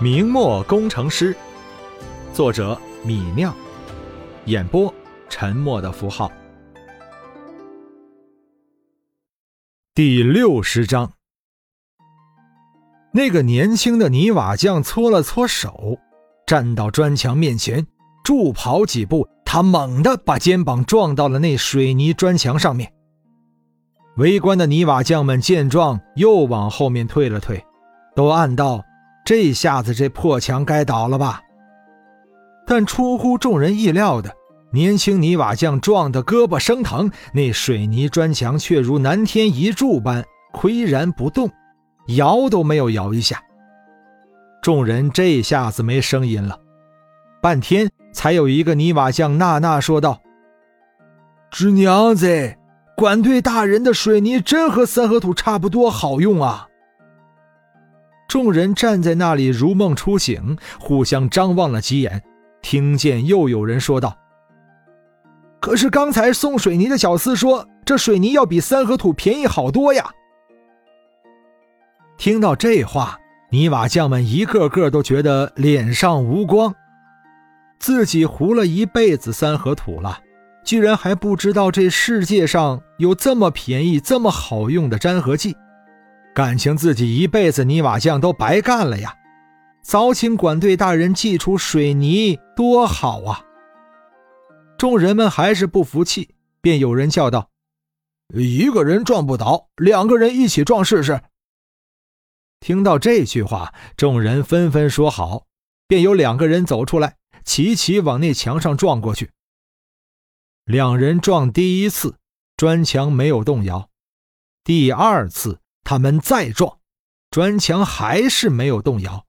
明末工程师，作者米酿，演播沉默的符号。第六十章，那个年轻的泥瓦匠搓了搓手，站到砖墙面前，助跑几步，他猛地把肩膀撞到了那水泥砖墙上面。围观的泥瓦匠们见状，又往后面退了退，都暗道。这下子，这破墙该倒了吧？但出乎众人意料的，年轻泥瓦匠撞得胳膊生疼，那水泥砖墙却如南天一柱般岿然不动，摇都没有摇一下。众人这下子没声音了，半天才有一个泥瓦匠呐呐说道：“侄娘子，管队大人的水泥真和三合土差不多好用啊！”众人站在那里如梦初醒，互相张望了几眼，听见又有人说道：“可是刚才送水泥的小厮说，这水泥要比三合土便宜好多呀。”听到这话，泥瓦匠们一个个都觉得脸上无光，自己糊了一辈子三合土了，居然还不知道这世界上有这么便宜、这么好用的粘合剂。感情自己一辈子泥瓦匠都白干了呀！早请管队大人寄出水泥多好啊！众人们还是不服气，便有人叫道：“一个人撞不倒，两个人一起撞试试。”听到这句话，众人纷纷说好，便有两个人走出来，齐齐往那墙上撞过去。两人撞第一次，砖墙没有动摇；第二次。他们再撞，砖墙还是没有动摇。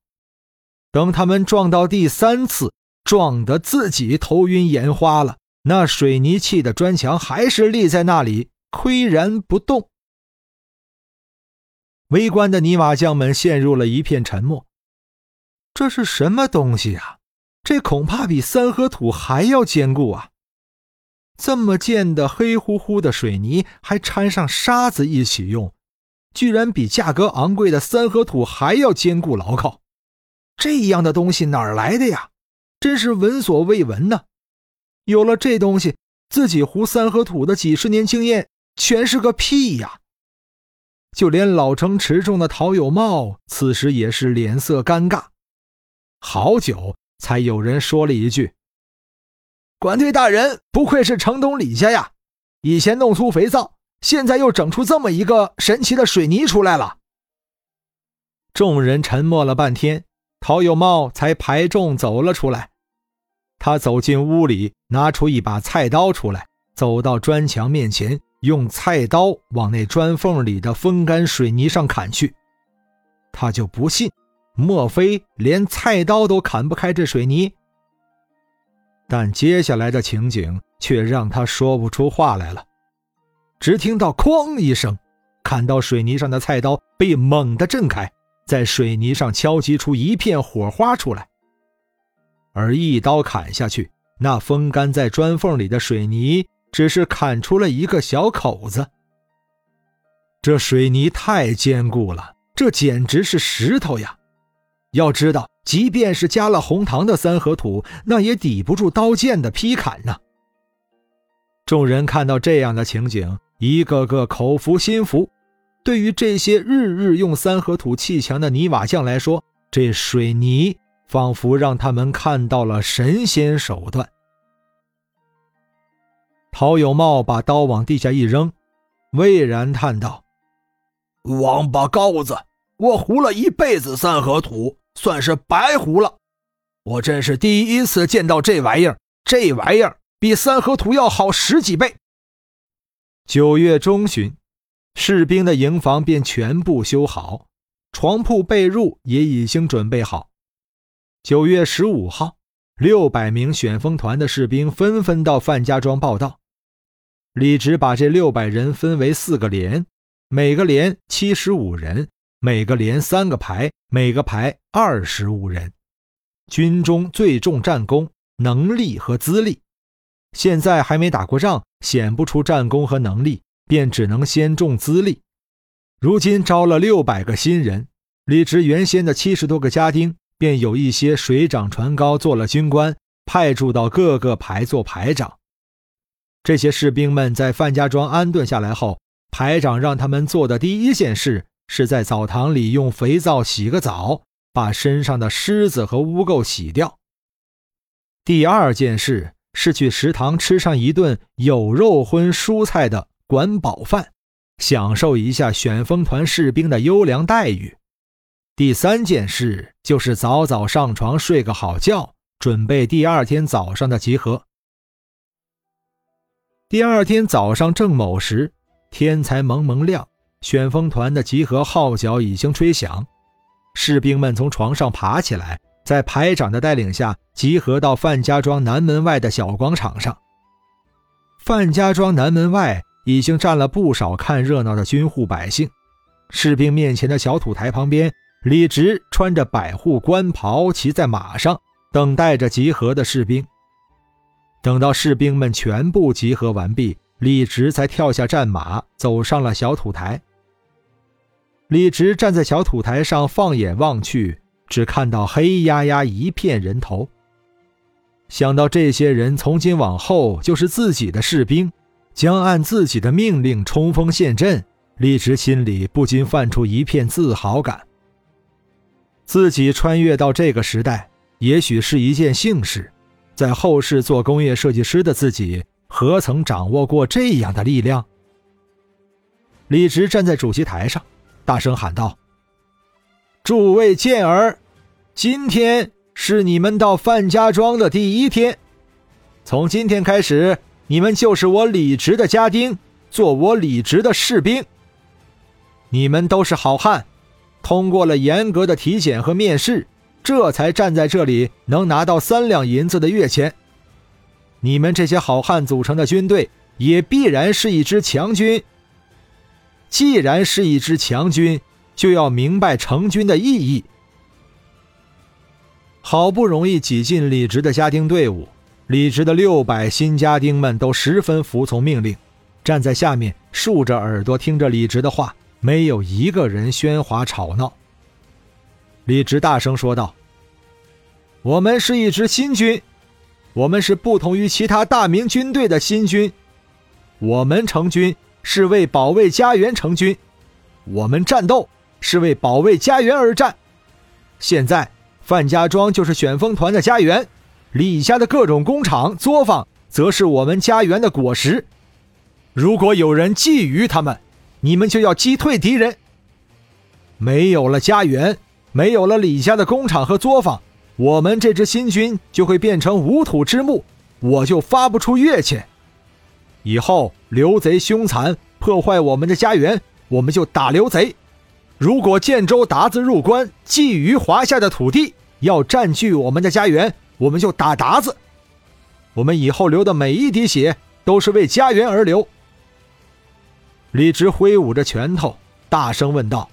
等他们撞到第三次，撞得自己头晕眼花了，那水泥砌的砖墙还是立在那里，岿然不动。围观的泥瓦匠们陷入了一片沉默。这是什么东西啊？这恐怕比三合土还要坚固啊！这么贱的黑乎乎的水泥，还掺上沙子一起用。居然比价格昂贵的三合土还要坚固牢靠，这样的东西哪儿来的呀？真是闻所未闻呐！有了这东西，自己糊三合土的几十年经验全是个屁呀！就连老成持重的陶有茂此时也是脸色尴尬，好久才有人说了一句：“管队大人不愧是城东李家呀，以前弄粗肥皂。”现在又整出这么一个神奇的水泥出来了。众人沉默了半天，陶有茂才排众走了出来。他走进屋里，拿出一把菜刀出来，走到砖墙面前，用菜刀往那砖缝里的风干水泥上砍去。他就不信，莫非连菜刀都砍不开这水泥？但接下来的情景却让他说不出话来了。只听到“哐”一声，砍到水泥上的菜刀被猛地震开，在水泥上敲击出一片火花出来。而一刀砍下去，那风干在砖缝里的水泥只是砍出了一个小口子。这水泥太坚固了，这简直是石头呀！要知道，即便是加了红糖的三合土，那也抵不住刀剑的劈砍呢。众人看到这样的情景。一个个口服心服，对于这些日日用三合土砌墙的泥瓦匠来说，这水泥仿佛让他们看到了神仙手段。陶有茂把刀往地下一扔，巍然叹道：“王八羔子，我糊了一辈子三合土，算是白糊了。我真是第一次见到这玩意儿，这玩意儿比三合土要好十几倍。”九月中旬，士兵的营房便全部修好，床铺被褥也已经准备好。九月十五号，六百名选风团的士兵纷纷到范家庄报道。李直把这六百人分为四个连，每个连七十五人，每个连三个排，每个排二十五人。军中最重战功、能力和资历。现在还没打过仗，显不出战功和能力，便只能先重资历。如今招了六百个新人，李直原先的七十多个家丁便有一些水涨船高，做了军官，派驻到各个排做排长。这些士兵们在范家庄安顿下来后，排长让他们做的第一件事，是在澡堂里用肥皂洗个澡，把身上的虱子和污垢洗掉。第二件事是去食堂吃上一顿有肉荤蔬菜的管饱饭，享受一下选风团士兵的优良待遇。第三件事就是早早上床睡个好觉，准备第二天早上的集合。第二天早上正卯时，天才蒙蒙亮，旋风团的集合号角已经吹响，士兵们从床上爬起来，在排长的带领下集合到范家庄南门外的小广场上。范家庄南门外已经站了不少看热闹的军户百姓，士兵面前的小土台旁边。李直穿着百户官袍，骑在马上，等待着集合的士兵。等到士兵们全部集合完毕，李直才跳下战马，走上了小土台。李直站在小土台上，放眼望去，只看到黑压压一片人头。想到这些人从今往后就是自己的士兵，将按自己的命令冲锋陷阵，李直心里不禁泛出一片自豪感。自己穿越到这个时代，也许是一件幸事。在后世做工业设计师的自己，何曾掌握过这样的力量？李直站在主席台上，大声喊道：“诸位健儿，今天是你们到范家庄的第一天。从今天开始，你们就是我李直的家丁，做我李直的士兵。你们都是好汉。”通过了严格的体检和面试，这才站在这里能拿到三两银子的月钱。你们这些好汉组成的军队，也必然是一支强军。既然是一支强军，就要明白成军的意义。好不容易挤进李直的家丁队伍，李直的六百新家丁们都十分服从命令，站在下面竖着耳朵听着李直的话。没有一个人喧哗吵闹。李直大声说道：“我们是一支新军，我们是不同于其他大明军队的新军。我们成军是为保卫家园成军，我们战斗是为保卫家园而战。现在范家庄就是选风团的家园，李家的各种工厂作坊则是我们家园的果实。如果有人觊觎他们，”你们就要击退敌人。没有了家园，没有了李家的工厂和作坊，我们这支新军就会变成无土之木，我就发不出乐器。以后刘贼凶残，破坏我们的家园，我们就打刘贼。如果建州鞑子入关，觊觎华夏的土地，要占据我们的家园，我们就打鞑子。我们以后流的每一滴血，都是为家园而流。李直挥舞着拳头，大声问道：“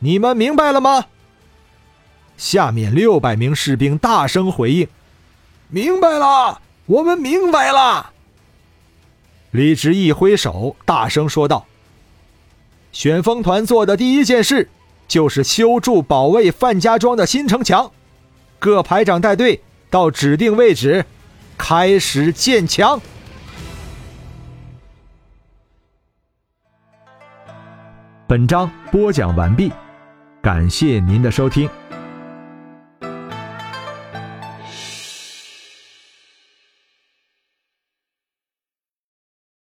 你们明白了吗？”下面六百名士兵大声回应：“明白了，我们明白了。”李直一挥手，大声说道：“旋风团做的第一件事，就是修筑保卫范家庄的新城墙。各排长带队到指定位置，开始建墙。”本章播讲完毕，感谢您的收听。